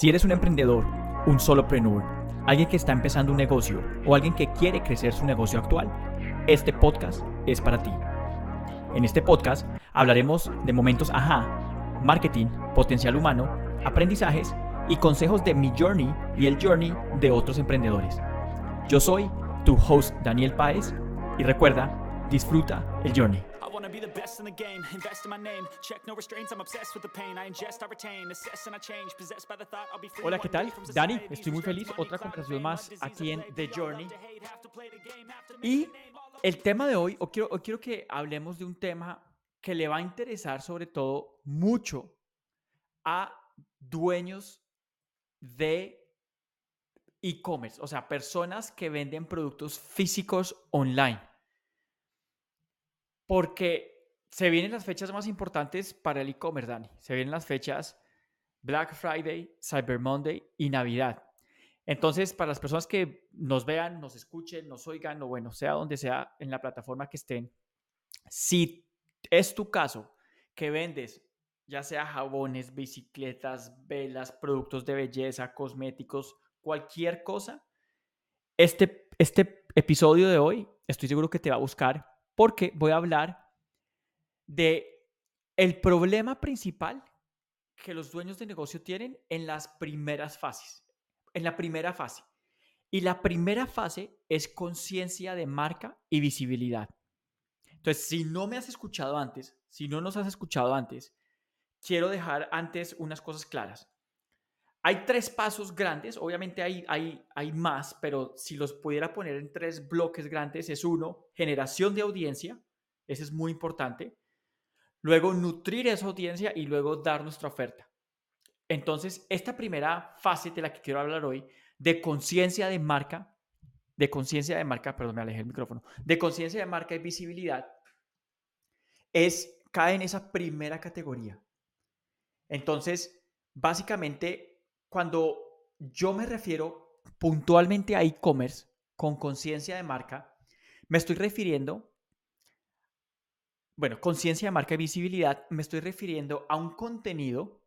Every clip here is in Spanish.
Si eres un emprendedor, un solopreneur, alguien que está empezando un negocio o alguien que quiere crecer su negocio actual, este podcast es para ti. En este podcast hablaremos de momentos ajá, marketing, potencial humano, aprendizajes y consejos de mi journey y el journey de otros emprendedores. Yo soy tu host Daniel Páez y recuerda, disfruta el journey. Hola, ¿qué tal? Dani, estoy muy feliz. Otra conversación más aquí en The Journey. Y el tema de hoy, o quiero, quiero que hablemos de un tema que le va a interesar sobre todo mucho a dueños de e-commerce, o sea, personas que venden productos físicos online. Porque se vienen las fechas más importantes para el e-commerce, Dani. Se vienen las fechas Black Friday, Cyber Monday y Navidad. Entonces, para las personas que nos vean, nos escuchen, nos oigan, o bueno, sea donde sea en la plataforma que estén, si es tu caso que vendes ya sea jabones, bicicletas, velas, productos de belleza, cosméticos, cualquier cosa, este, este episodio de hoy estoy seguro que te va a buscar porque voy a hablar de el problema principal que los dueños de negocio tienen en las primeras fases, en la primera fase. Y la primera fase es conciencia de marca y visibilidad. Entonces, si no me has escuchado antes, si no nos has escuchado antes, quiero dejar antes unas cosas claras. Hay tres pasos grandes, obviamente hay, hay, hay más, pero si los pudiera poner en tres bloques grandes, es uno, generación de audiencia, ese es muy importante. Luego, nutrir esa audiencia y luego dar nuestra oferta. Entonces, esta primera fase de la que quiero hablar hoy, de conciencia de marca, de conciencia de marca, perdón, me alejé el micrófono, de conciencia de marca y visibilidad, es, cae en esa primera categoría. Entonces, básicamente, cuando yo me refiero puntualmente a e-commerce con conciencia de marca, me estoy refiriendo, bueno, conciencia de marca y visibilidad, me estoy refiriendo a un contenido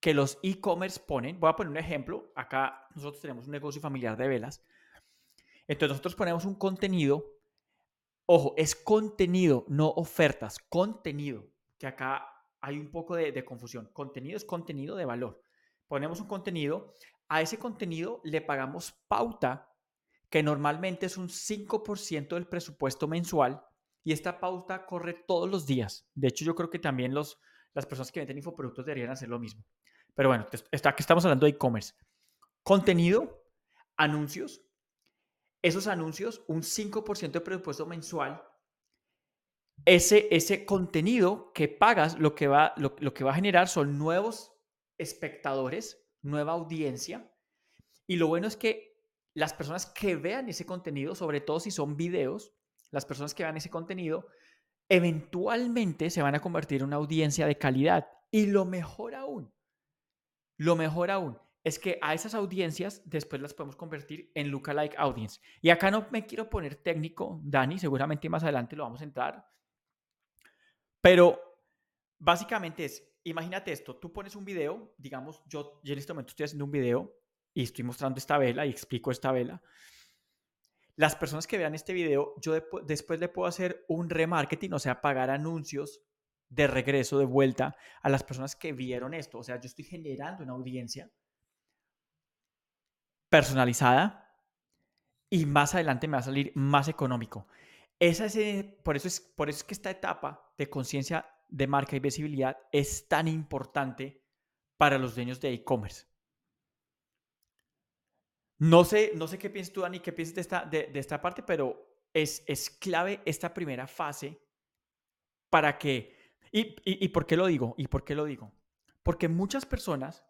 que los e-commerce ponen. Voy a poner un ejemplo. Acá nosotros tenemos un negocio familiar de velas. Entonces nosotros ponemos un contenido. Ojo, es contenido, no ofertas, contenido. Que acá hay un poco de, de confusión. Contenido es contenido de valor ponemos un contenido, a ese contenido le pagamos pauta, que normalmente es un 5% del presupuesto mensual, y esta pauta corre todos los días. De hecho, yo creo que también los, las personas que venden infoproductos deberían hacer lo mismo. Pero bueno, está, aquí estamos hablando de e-commerce. Contenido, anuncios. Esos anuncios, un 5% de presupuesto mensual. Ese, ese contenido que pagas, lo que, va, lo que va a generar son nuevos espectadores, nueva audiencia. Y lo bueno es que las personas que vean ese contenido, sobre todo si son videos, las personas que vean ese contenido, eventualmente se van a convertir en una audiencia de calidad. Y lo mejor aún, lo mejor aún, es que a esas audiencias después las podemos convertir en lookalike audience. Y acá no me quiero poner técnico, Dani, seguramente más adelante lo vamos a entrar. Pero básicamente es, imagínate esto, tú pones un video, digamos, yo, en este momento estoy haciendo un video y estoy mostrando esta vela y explico esta vela. Las personas que vean este video, yo después le puedo hacer un remarketing, o sea, pagar anuncios de regreso, de vuelta a las personas que vieron esto. O sea, yo estoy generando una audiencia personalizada y más adelante me va a salir más económico. Esa es, por, eso es, por eso es que esta etapa de conciencia de marca y visibilidad es tan importante para los dueños de e-commerce. No sé, no sé qué piensas tú, Dani, qué piensas de esta, de, esta parte, pero es, es clave esta primera fase para que... Y, y, por qué lo digo? ¿Y por qué lo digo? Porque muchas personas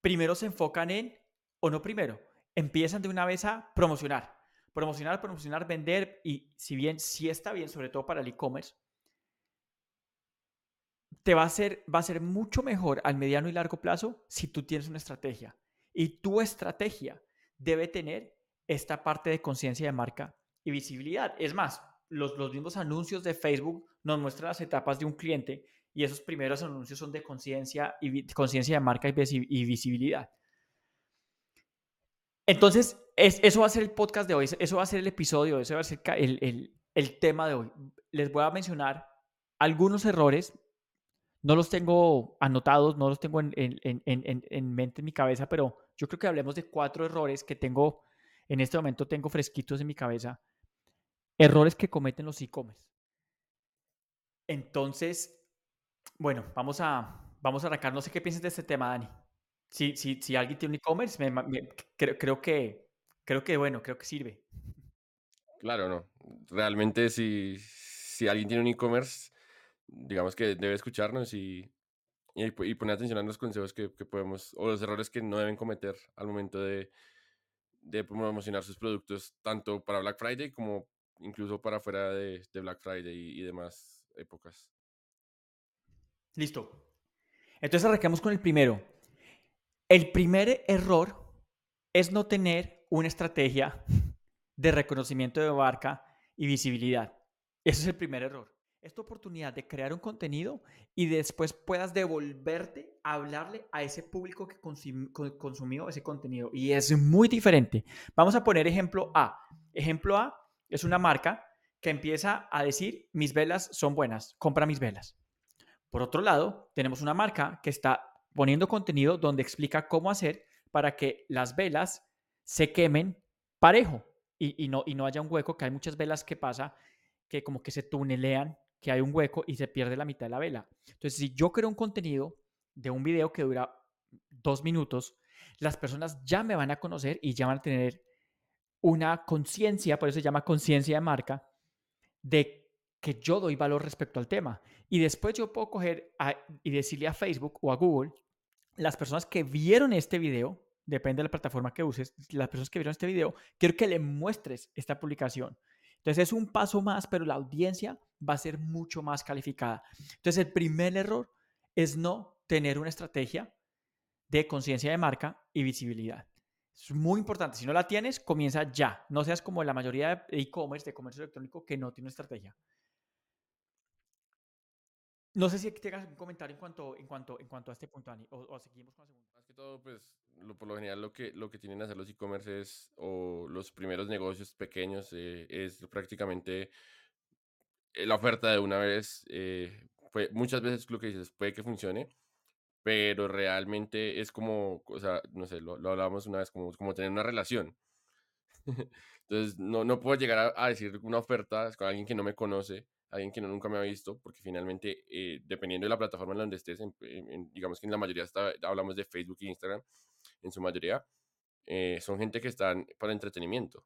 primero se enfocan en, o no primero, empiezan de una vez a promocionar. Promocionar, promocionar, vender, y si bien sí está bien, sobre todo para el e-commerce, te va a, ser, va a ser mucho mejor al mediano y largo plazo si tú tienes una estrategia. Y tu estrategia debe tener esta parte de conciencia de marca y visibilidad. Es más, los, los mismos anuncios de Facebook nos muestran las etapas de un cliente y esos primeros anuncios son de conciencia y conciencia de marca y, visibilidad. Entonces, eso va a ser el podcast de hoy, eso va a ser el episodio, eso va a ser el, el tema de hoy. Les voy a mencionar algunos errores, no los tengo anotados, no los tengo en, en, en, en, mente, en mi cabeza, pero yo creo que hablemos de cuatro errores que tengo, en este momento tengo fresquitos en mi cabeza, errores que cometen los e-commerce. Entonces, bueno, vamos a, vamos a arrancar. No sé qué piensas de este tema, Dani. Si, si, si alguien tiene un e-commerce, creo, creo, que, creo que, bueno, creo que sirve. Claro, no. Realmente si, si alguien tiene un e-commerce, digamos que debe escucharnos y, y, poner atención a los consejos que, que, podemos, o los errores que no deben cometer al momento de, de promocionar sus productos, tanto para Black Friday como incluso para fuera de, de Black Friday y, y demás épocas. Listo. Entonces arranquemos con el primero. El primer error es no tener una estrategia de reconocimiento de marca y visibilidad. Ese es el primer error. Esta oportunidad de crear un contenido y después puedas devolverte a hablarle a ese público que consumió ese contenido. Y es muy diferente. Vamos a poner ejemplo A. Ejemplo A es una marca que empieza a decir, mis velas son buenas, compra mis velas. Por otro lado, tenemos una marca que está poniendo contenido donde explica cómo hacer para que las velas se quemen parejo y, no, y no haya un hueco, que hay muchas velas que pasa que como que se tunelean, que hay un hueco y se pierde la mitad de la vela. Entonces, si yo creo un contenido de un video que dura dos minutos, las personas ya me van a conocer y ya van a tener una conciencia, por eso se llama conciencia de marca, de que yo doy valor respecto al tema. Y después yo puedo coger y decirle a Facebook o a Google, las personas que vieron este video, depende de la plataforma que uses, las personas que vieron este video, quiero que le muestres esta publicación. Entonces es un paso más, pero la audiencia va a ser mucho más calificada. Entonces el primer error es no tener una estrategia de conciencia de marca y visibilidad. Es muy importante. Si no la tienes, comienza ya. No seas como la mayoría de e-commerce, de comercio electrónico, que no tiene una estrategia. No sé si tengas un comentario en cuanto, en cuanto, en cuanto a este punto, Ani, o, seguimos. Más que todo, pues, por lo general lo que, lo que tienen a hacer los e-commerce es, o los primeros negocios pequeños, eh, es prácticamente la oferta de una vez. Eh, muchas veces lo que dices puede que funcione, pero realmente es como, o sea, no sé, lo, lo hablábamos una vez, como, como tener una relación. Entonces, no, no puedo llegar a, decir una oferta con alguien que no me conoce alguien que no, nunca me ha visto, porque finalmente, eh, dependiendo de la plataforma en donde estés, digamos que en la mayoría está, hablamos de Facebook e Instagram, en su mayoría, eh, son gente que están para entretenimiento.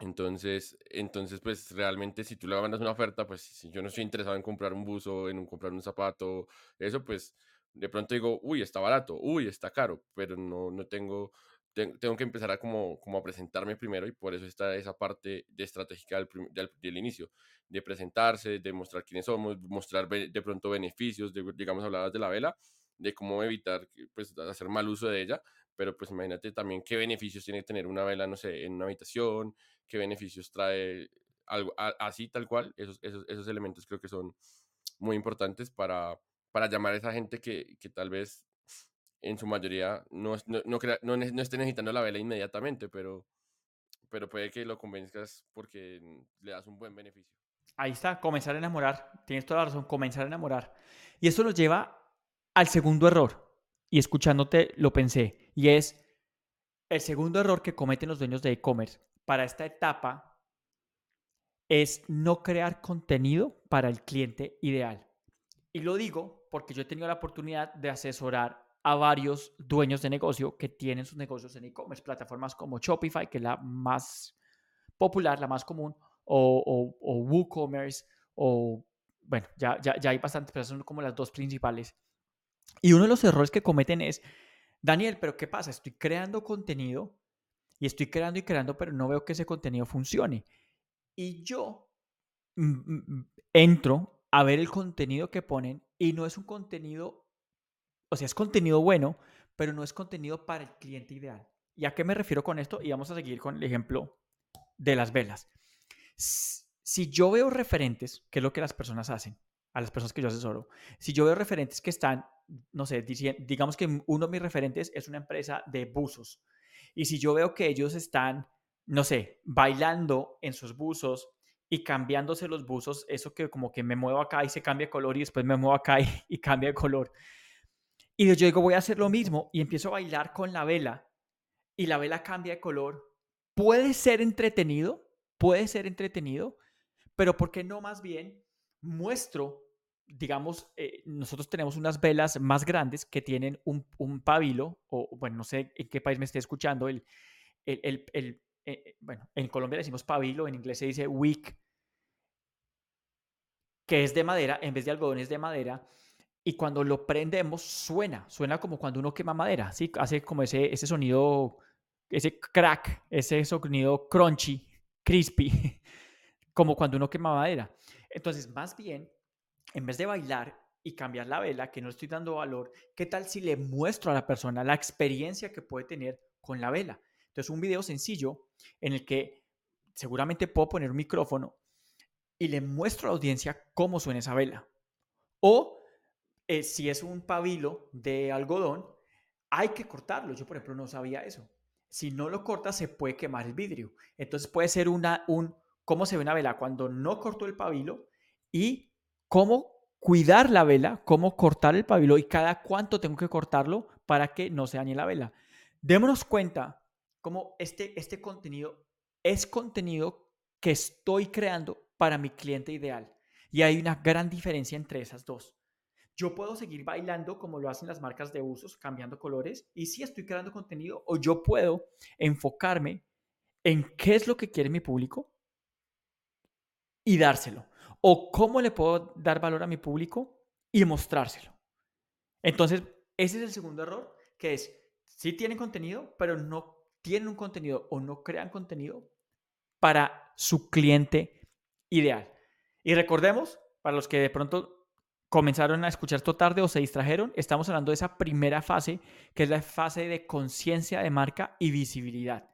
Entonces, entonces, pues realmente si tú le mandas una oferta, pues si yo no estoy interesado en comprar un buzo, en comprar un zapato, eso, pues de pronto digo, uy, está barato, uy, está caro, pero no, no tengo tengo que empezar a como, como a presentarme primero y por eso está esa parte de estratégica del, del, inicio, de presentarse, de mostrar quiénes somos, mostrar de pronto beneficios, de, digamos, hablabas de la vela, de cómo evitar pues, hacer mal uso de ella, pero pues imagínate también qué beneficios tiene tener una vela, no sé, en una habitación, qué beneficios trae algo así tal cual, esos, esos, esos elementos creo que son muy importantes para, para llamar a esa gente que, que tal vez en su mayoría no, no, no, no, no esté necesitando la vela inmediatamente, pero, pero puede que lo convenzcas porque le das un buen beneficio. Ahí está, comenzar a enamorar. Tienes toda la razón, comenzar a enamorar. Y esto nos lleva al segundo error. Y escuchándote lo pensé. Y es el segundo error que cometen los dueños de e-commerce para esta etapa es no crear contenido para el cliente ideal. Y lo digo porque yo he tenido la oportunidad de asesorar a varios dueños de negocio que tienen sus negocios en e-commerce, plataformas como Shopify, que es la más popular, la más común, o, WooCommerce, o bueno, ya, ya, ya hay bastantes, pero son como las dos principales. Y uno de los errores que cometen es, Daniel, pero ¿qué pasa? Estoy creando contenido y estoy creando y creando, pero no veo que ese contenido funcione. Y yo entro a ver el contenido que ponen y no es un contenido o sea, es contenido bueno, pero no es contenido para el cliente ideal. ¿Y a qué me refiero con esto? Y vamos a seguir con el ejemplo de las velas. Si yo veo referentes, que es lo que las personas hacen, a las personas que yo asesoro, si yo veo referentes que están, no sé, digamos que uno de mis referentes es una empresa de buzos, y si yo veo que ellos están, no sé, bailando en sus buzos y cambiándose los buzos, eso que como que me muevo acá y se cambia de color y después me muevo acá y, y cambia de color. Y yo digo, voy a hacer lo mismo y empiezo a bailar con la vela y la vela cambia de color. Puede ser entretenido, puede ser entretenido, pero ¿por qué no más bien muestro, digamos, eh, nosotros tenemos unas velas más grandes que tienen un, un, pabilo, o bueno, no sé en qué país me esté escuchando, el, el, el, eh, bueno, en Colombia decimos pabilo, en inglés se dice wick, que es de madera, en vez de algodón es de madera, y cuando lo prendemos suena, suena como cuando uno quema madera, ¿sí? Hace como ese, ese sonido, ese crack, ese sonido crunchy, crispy, como cuando uno quema madera. Entonces, más bien, en vez de bailar y cambiar la vela, que no estoy dando valor, ¿qué tal si le muestro a la persona la experiencia que puede tener con la vela? Entonces, un video sencillo en el que seguramente puedo poner un micrófono y le muestro a la audiencia cómo suena esa vela. O eh, si es un pabilo de algodón, hay que cortarlo. Yo, por ejemplo, no sabía eso. Si no lo cortas, se puede quemar el vidrio. Entonces puede ser una, un, cómo se ve una vela cuando no corto el pabilo y cómo cuidar la vela, cómo cortar el pabilo y cada cuánto tengo que cortarlo para que no se dañe la vela. Démonos cuenta cómo este, este contenido es contenido que estoy creando para mi cliente ideal. Y hay una gran diferencia entre esas dos. Yo puedo seguir bailando como lo hacen las marcas de usos, cambiando colores, y si estoy creando contenido, o yo puedo enfocarme en qué es lo que quiere mi público y dárselo. O cómo le puedo dar valor a mi público y mostrárselo. Entonces, ese es el segundo error, que es, sí tienen contenido, pero no tienen un contenido o no crean contenido para su cliente ideal. Y recordemos, para los que de pronto comenzaron a escuchar esto tarde o se distrajeron, estamos hablando de esa primera fase, que es la fase de conciencia de marca y visibilidad.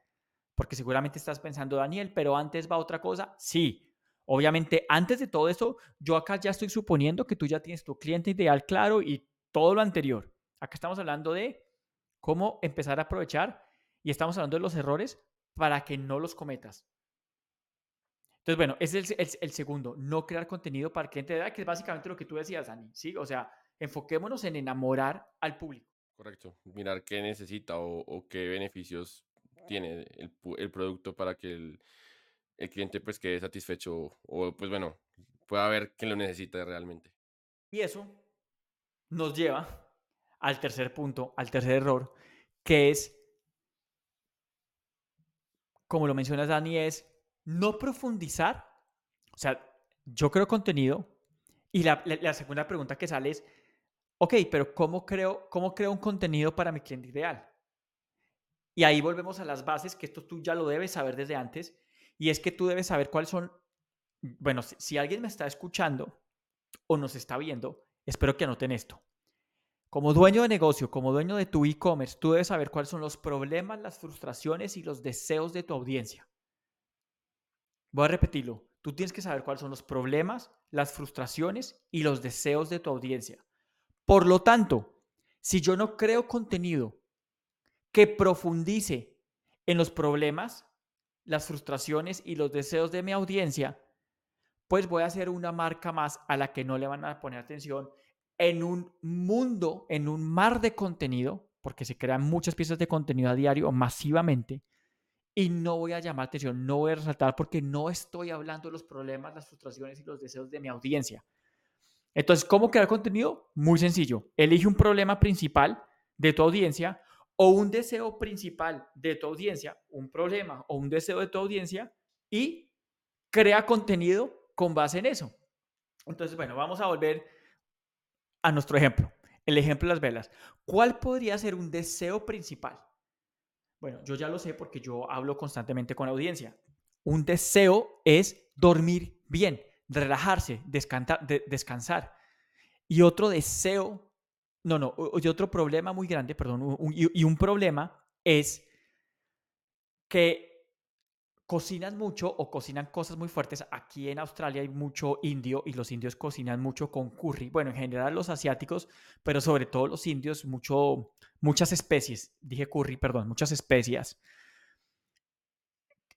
Porque seguramente estás pensando, Daniel, pero antes va otra cosa. Sí, obviamente antes de todo esto, yo acá ya estoy suponiendo que tú ya tienes tu cliente ideal claro y todo lo anterior. Acá estamos hablando de cómo empezar a aprovechar y estamos hablando de los errores para que no los cometas. Entonces, bueno, ese es el, segundo, no crear contenido para que cliente que es básicamente lo que tú decías, Dani, ¿sí? O sea, enfoquémonos en enamorar al público. Correcto, mirar qué necesita o, qué beneficios tiene el, producto para que el, cliente pues quede satisfecho o pues bueno, pueda ver que lo necesita realmente. Y eso nos lleva al tercer punto, al tercer error, que es, como lo mencionas Dani, es no profundizar, o sea, yo creo contenido y la, segunda pregunta que sale es, ok, pero ¿cómo creo, ¿cómo creo un contenido para mi cliente ideal? Y ahí volvemos a las bases, que esto tú ya lo debes saber desde antes, y es que tú debes saber cuáles son, bueno, si, alguien me está escuchando o nos está viendo, espero que anoten esto. Como dueño de negocio, como dueño de tu e-commerce, tú debes saber cuáles son los problemas, las frustraciones y los deseos de tu audiencia. Voy a repetirlo. Tú tienes que saber cuáles son los problemas, las frustraciones y los deseos de tu audiencia. Por lo tanto, si yo no creo contenido que profundice en los problemas, las frustraciones y los deseos de mi audiencia, pues voy a hacer una marca más a la que no le van a poner atención en un mundo, en un mar de contenido, porque se crean muchas piezas de contenido a diario masivamente, y no voy a llamar atención, no voy a resaltar porque no estoy hablando de los problemas, las frustraciones y los deseos de mi audiencia. Entonces, ¿cómo crear contenido? Muy sencillo. Elige un problema principal de tu audiencia o un deseo principal de tu audiencia, un problema o un deseo de tu audiencia y crea contenido con base en eso. Entonces, bueno, vamos a volver a nuestro ejemplo, el ejemplo de las velas. ¿Cuál podría ser un deseo principal? Bueno, yo ya lo sé porque yo hablo constantemente con la audiencia. Un deseo es dormir bien, relajarse, descansar. Y otro deseo, no, no, y otro problema muy grande, perdón, y, un problema es que cocinan mucho o cocinan cosas muy fuertes. Aquí en Australia hay mucho indio y los indios cocinan mucho con curry. Bueno, en general los asiáticos, pero sobre todo los indios, mucho, muchas especies. Dije curry, perdón, muchas especias.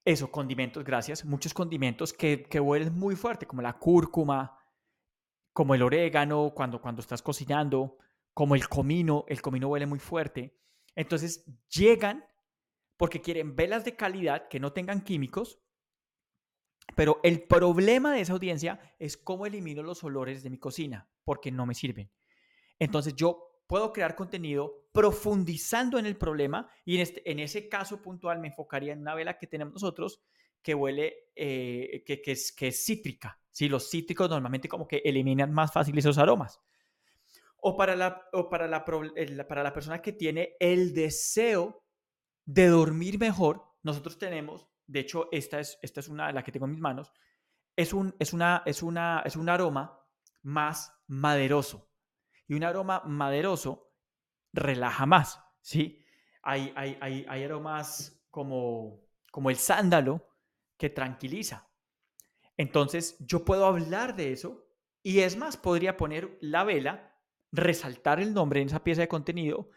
Eso, condimentos, gracias. Muchos condimentos que, que huelen muy fuerte, como la cúrcuma, como el orégano cuando, cuando estás cocinando, como el comino. El comino huele muy fuerte. Entonces llegan porque quieren velas de calidad que no tengan químicos, pero el problema de esa audiencia es cómo elimino los olores de mi cocina, porque no me sirven. Entonces yo puedo crear contenido profundizando en el problema y en, este, en ese caso puntual me enfocaría en una vela que tenemos nosotros que huele, eh, que, que, es, que es cítrica. ¿sí? Los cítricos normalmente como que eliminan más fácil esos aromas. O para la, o para la, para la persona que tiene el deseo de dormir mejor, nosotros tenemos, de hecho, esta es, esta es una de las que tengo en mis manos, es un, es, una, es, una, es un aroma más maderoso. Y un aroma maderoso relaja más, ¿sí? Hay, hay, hay, hay aromas como, como el sándalo que tranquiliza. Entonces, yo puedo hablar de eso y es más, podría poner la vela, resaltar el nombre en esa pieza de contenido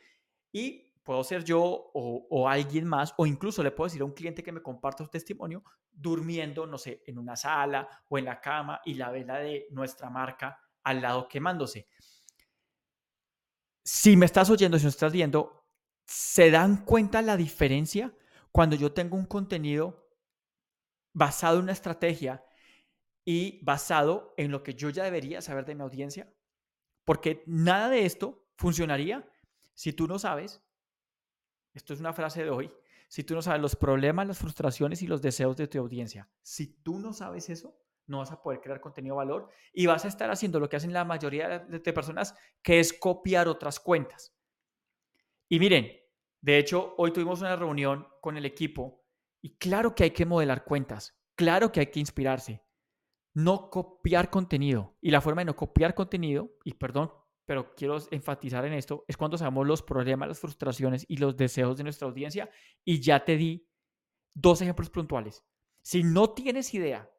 y puedo ser yo o, alguien más, o incluso le puedo decir a un cliente que me comparta su testimonio, durmiendo, no sé, en una sala o en la cama y la vela de nuestra marca al lado quemándose. Si me estás oyendo, si me estás viendo, ¿se dan cuenta la diferencia cuando yo tengo un contenido basado en una estrategia y basado en lo que yo ya debería saber de mi audiencia? Porque nada de esto funcionaría si tú no sabes esto es una frase de hoy, si tú no sabes los problemas, las frustraciones y los deseos de tu audiencia, si tú no sabes eso, no vas a poder crear contenido de valor y vas a estar haciendo lo que hacen la mayoría de personas, que es copiar otras cuentas. Y miren, de hecho, hoy tuvimos una reunión con el equipo y claro que hay que modelar cuentas, claro que hay que inspirarse, no copiar contenido. Y la forma de no copiar contenido, y perdón pero quiero enfatizar en esto, es cuando sabemos los problemas, las frustraciones y los deseos de nuestra audiencia. Y ya te di dos ejemplos puntuales. Si no tienes idea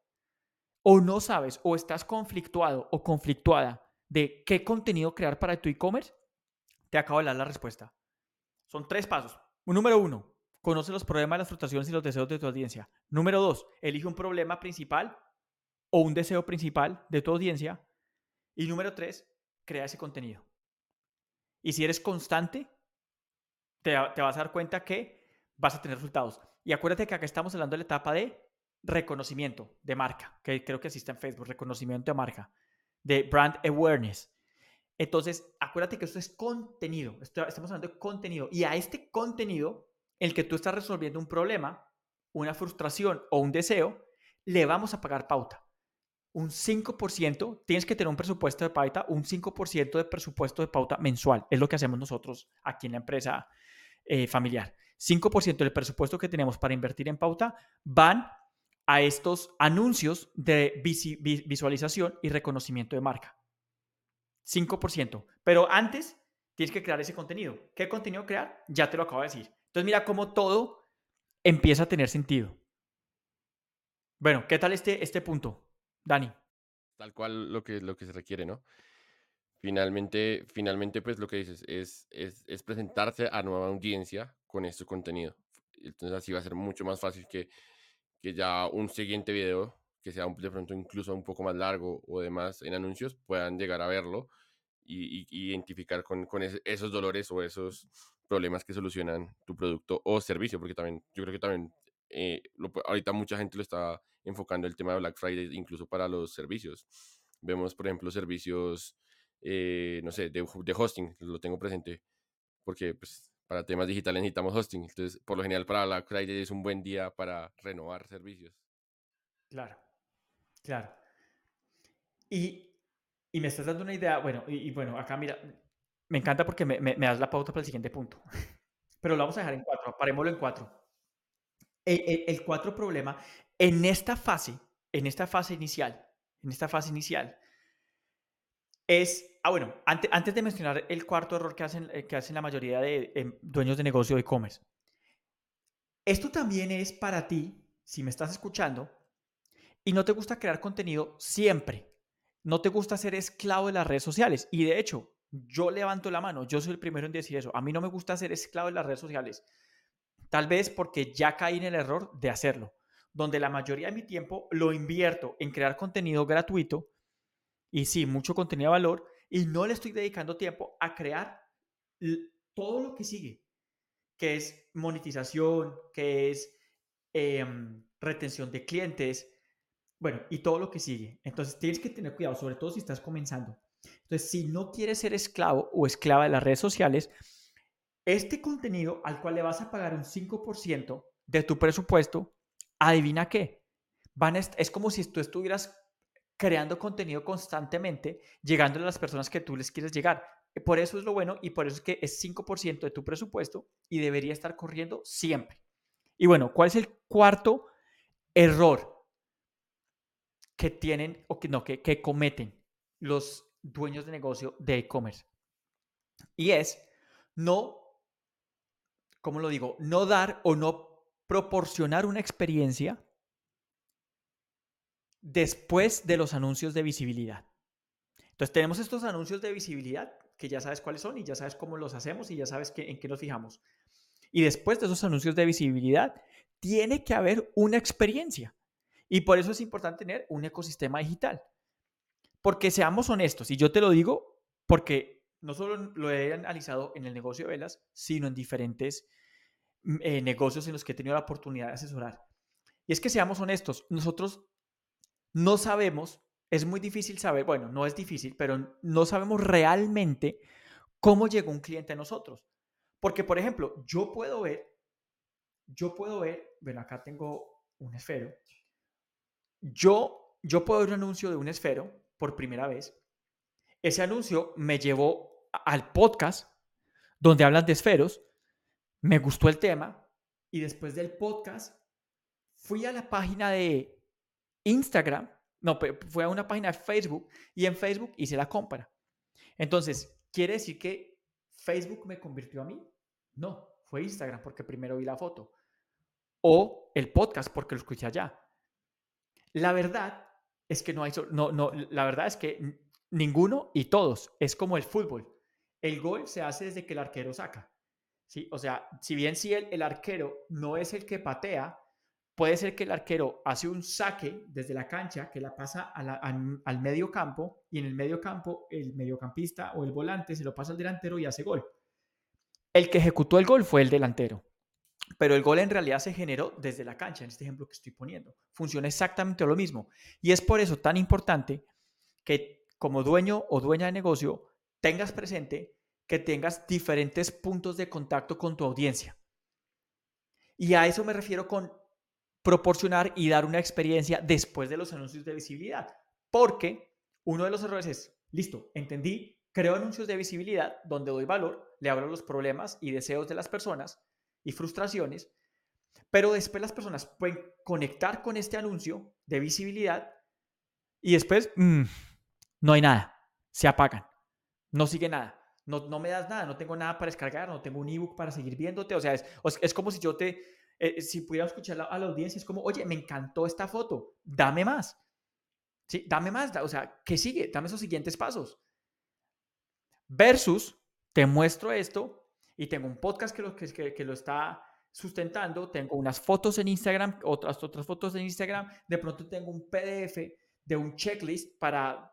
o no sabes o estás conflictuado o conflictuada de qué contenido crear para tu e-commerce, te acabo de dar la respuesta. Son tres pasos. Número uno, conoce los problemas, las frustraciones y los deseos de tu audiencia. Número dos, elige un problema principal o un deseo principal de tu audiencia. Y número tres, crea ese contenido. Y si eres constante, te, vas a dar cuenta que vas a tener resultados. Y acuérdate que acá estamos hablando de la etapa de reconocimiento de marca, que creo que existe en Facebook, reconocimiento de marca, de brand awareness. Entonces, acuérdate que esto es contenido, estamos hablando de contenido. Y a este contenido, el que tú estás resolviendo un problema, una frustración o un deseo, le vamos a pagar pauta un 5%, tienes que tener un presupuesto de pauta, un 5% de presupuesto de pauta mensual. Es lo que hacemos nosotros aquí en la empresa eh, familiar. 5% del presupuesto que tenemos para invertir en pauta van a estos anuncios de visualización y reconocimiento de marca. 5%. Pero antes tienes que crear ese contenido. ¿Qué contenido crear? Ya te lo acabo de decir. Entonces mira cómo todo empieza a tener sentido. Bueno, ¿qué tal este, este punto? Dani. Tal cual lo que, lo que se requiere, ¿no? Finalmente, finalmente, pues lo que dices es, es, es presentarse a nueva audiencia con este contenido. Entonces así va a ser mucho más fácil que, que ya un siguiente video, que sea de pronto incluso un poco más largo o demás en anuncios, puedan llegar a verlo y, identificar con, con esos dolores o esos problemas que solucionan tu producto o servicio, porque también yo creo que también eh, ahorita mucha gente lo está enfocando el tema de Black Friday incluso para los servicios. Vemos, por ejemplo, servicios, eh, no sé, de, de, hosting, lo tengo presente, porque pues, para temas digitales necesitamos hosting. Entonces, por lo general, para Black Friday es un buen día para renovar servicios. Claro, claro. Y, y me estás dando una idea, bueno, y, bueno, acá mira, me encanta porque me, me, me das la pauta para el siguiente punto. Pero lo vamos a dejar en cuatro, parémoslo en cuatro. El, cuatro problema, en esta fase, en esta fase inicial, en esta fase inicial, es, ah, bueno, antes, antes de mencionar el cuarto error que hacen, eh, que hacen la mayoría de em, dueños de negocio de e-commerce. Esto también es para ti si me estás escuchando y no te gusta crear contenido siempre, no te gusta ser esclavo de las redes sociales, y de hecho, yo levanto la mano, yo soy el primero en decir eso, a mí no me gusta ser esclavo de las redes sociales, tal vez porque ya caí en el error de hacerlo, donde la mayoría de mi tiempo lo invierto en crear contenido gratuito, y sí, mucho contenido de valor, y no le estoy dedicando tiempo a crear todo lo que sigue, que es monetización, que es em, retención de clientes, bueno, y todo lo que sigue. Entonces tienes que tener cuidado, sobre todo si estás comenzando. Entonces, si no quieres ser esclavo o esclava de las redes sociales, este contenido al cual le vas a pagar un 5% de tu presupuesto, adivina qué. Van es como si tú estuvieras creando contenido constantemente, llegando a las personas que tú les quieres llegar. Por eso es lo bueno y por eso es que es 5% de tu presupuesto y debería estar corriendo siempre. Y bueno, ¿cuál es el cuarto error que tienen o que no, que, que cometen los dueños de negocio de e-commerce? Y es no, ¿cómo lo digo? No dar o no proporcionar una experiencia después de los anuncios de visibilidad. Entonces tenemos estos anuncios de visibilidad que ya sabes cuáles son y ya sabes cómo los hacemos y ya sabes en qué nos fijamos. Y después de esos anuncios de visibilidad, tiene que haber una experiencia. Y por eso es importante tener un ecosistema digital. Porque seamos honestos, y yo te lo digo porque no solo lo he analizado en el negocio de velas, sino en diferentes mm, eh, negocios en los que he tenido la oportunidad de asesorar. Y es que seamos honestos, nosotros no sabemos, es muy difícil saber, bueno, no es difícil, pero no sabemos realmente cómo llegó un cliente a nosotros. Porque, por ejemplo, yo puedo ver, yo puedo ver, bueno, acá tengo un esfero. Yo, yo puedo ver un anuncio de un esfero por primera vez. Ese anuncio me llevó al podcast donde hablan de esferos. Me gustó el tema y después del podcast fui a la página de Instagram, no, fue a una página de Facebook y en Facebook hice la compra. Entonces, ¿quiere decir que Facebook me convirtió a mí? No, fue Instagram porque primero vi la foto. O el podcast porque lo escuché allá. La verdad es que no hay, no, no, la verdad es que ninguno y todos. Es como el fútbol. El gol se hace desde que el arquero saca. ¿sí? O sea, si bien si el, el arquero no es el que patea, Puede ser que el arquero hace un saque desde la cancha que la pasa al medio campo y en el medio campo el mediocampista o el volante se lo pasa al delantero y hace gol. El que ejecutó el gol fue el delantero, pero el gol en realidad se generó desde la cancha, en este ejemplo que estoy poniendo. Funciona exactamente lo mismo. Y es por eso tan importante que como dueño o dueña de negocio tengas presente que tengas diferentes puntos de contacto con tu audiencia. Y a eso me refiero con proporcionar y dar una experiencia después de los anuncios de visibilidad. Porque uno de los errores es, listo, entendí, creo anuncios de visibilidad donde doy valor, le hablo los problemas y deseos de las personas y frustraciones, pero después las personas pueden conectar con este anuncio de visibilidad y después mm, no hay nada, se apagan, no sigue nada. No, no me das nada, no tengo nada para descargar, no tengo un ebook para seguir viéndote. O sea, es, es como si yo te, eh, si pudiera escuchar a la audiencia, es como, oye, me encantó esta foto, dame más. Sí, dame más, o sea, ¿qué sigue? Dame esos siguientes pasos. Versus, te muestro esto y tengo un podcast que lo, que, que lo está sustentando, tengo unas fotos en Instagram, otras, otras fotos en Instagram, de pronto tengo un PDF de un checklist para,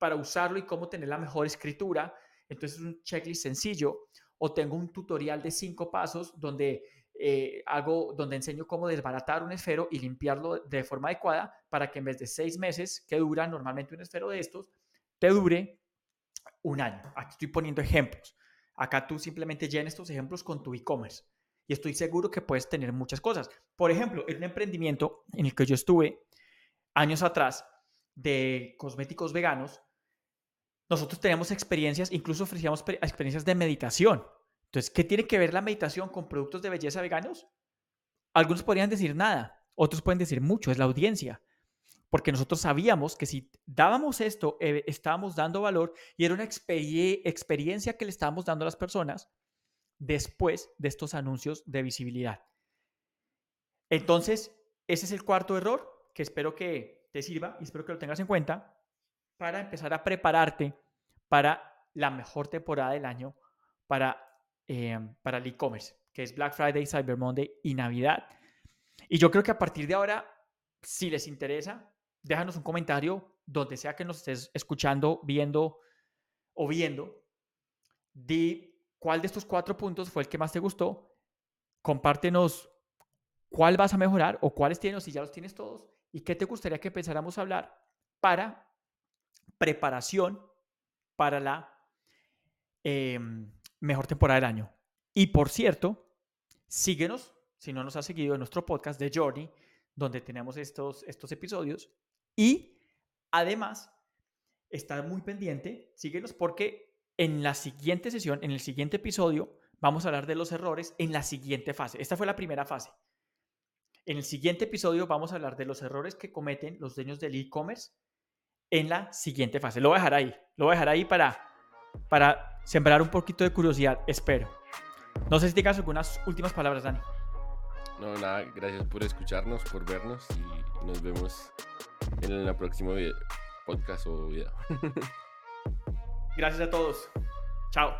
para usarlo y cómo tener la mejor escritura. Entonces es un checklist sencillo. O tengo un tutorial de cinco pasos donde eh, hago, donde enseño cómo desbaratar un esfero y limpiarlo de forma adecuada para que en vez de seis meses que dura normalmente un esfero de estos, te dure un año. Aquí estoy poniendo ejemplos. Acá tú simplemente llenes estos ejemplos con tu e-commerce y estoy seguro que puedes tener muchas cosas. Por ejemplo, en un emprendimiento en el que yo estuve años atrás de cosméticos veganos, nosotros teníamos experiencias, incluso ofrecíamos experiencias de meditación. Entonces, ¿qué tiene que ver la meditación con productos de belleza veganos? Algunos podrían decir nada, otros pueden decir mucho, es la audiencia. Porque nosotros sabíamos que si dábamos esto, eh, estábamos dando valor y era una experiencia que le estábamos dando a las personas después de estos anuncios de visibilidad. Entonces, ese es el cuarto error que espero que te sirva y espero que lo tengas en cuenta para empezar a prepararte para la mejor temporada del año para, eh, para el e-commerce, que es Black Friday, Cyber Monday y Navidad. Y yo creo que a partir de ahora, si les interesa, déjanos un comentario donde sea que nos estés escuchando, viendo o viendo. Di cuál de estos cuatro puntos fue el que más te gustó. Compártenos cuál vas a mejorar o cuáles tienes, si ya los tienes todos, y qué te gustaría que empezáramos a hablar para preparación para la em, mejor temporada del año. Y por cierto, síguenos, si no nos has seguido en nuestro podcast de Journey, donde tenemos estos, estos episodios. Y además, está muy pendiente, síguenos porque en la siguiente sesión, en el siguiente episodio, vamos a hablar de los errores en la siguiente fase. Esta fue la primera fase. En el siguiente episodio vamos a hablar de los errores que cometen los dueños del e-commerce en la siguiente fase. Lo voy a dejar ahí. Lo voy a dejar ahí para, para sembrar un poquito de curiosidad, espero. No sé si tengas algunas últimas palabras, Dani. No, nada, gracias por escucharnos, por vernos y nos vemos en el próximo video, podcast o video. gracias a todos. Chao.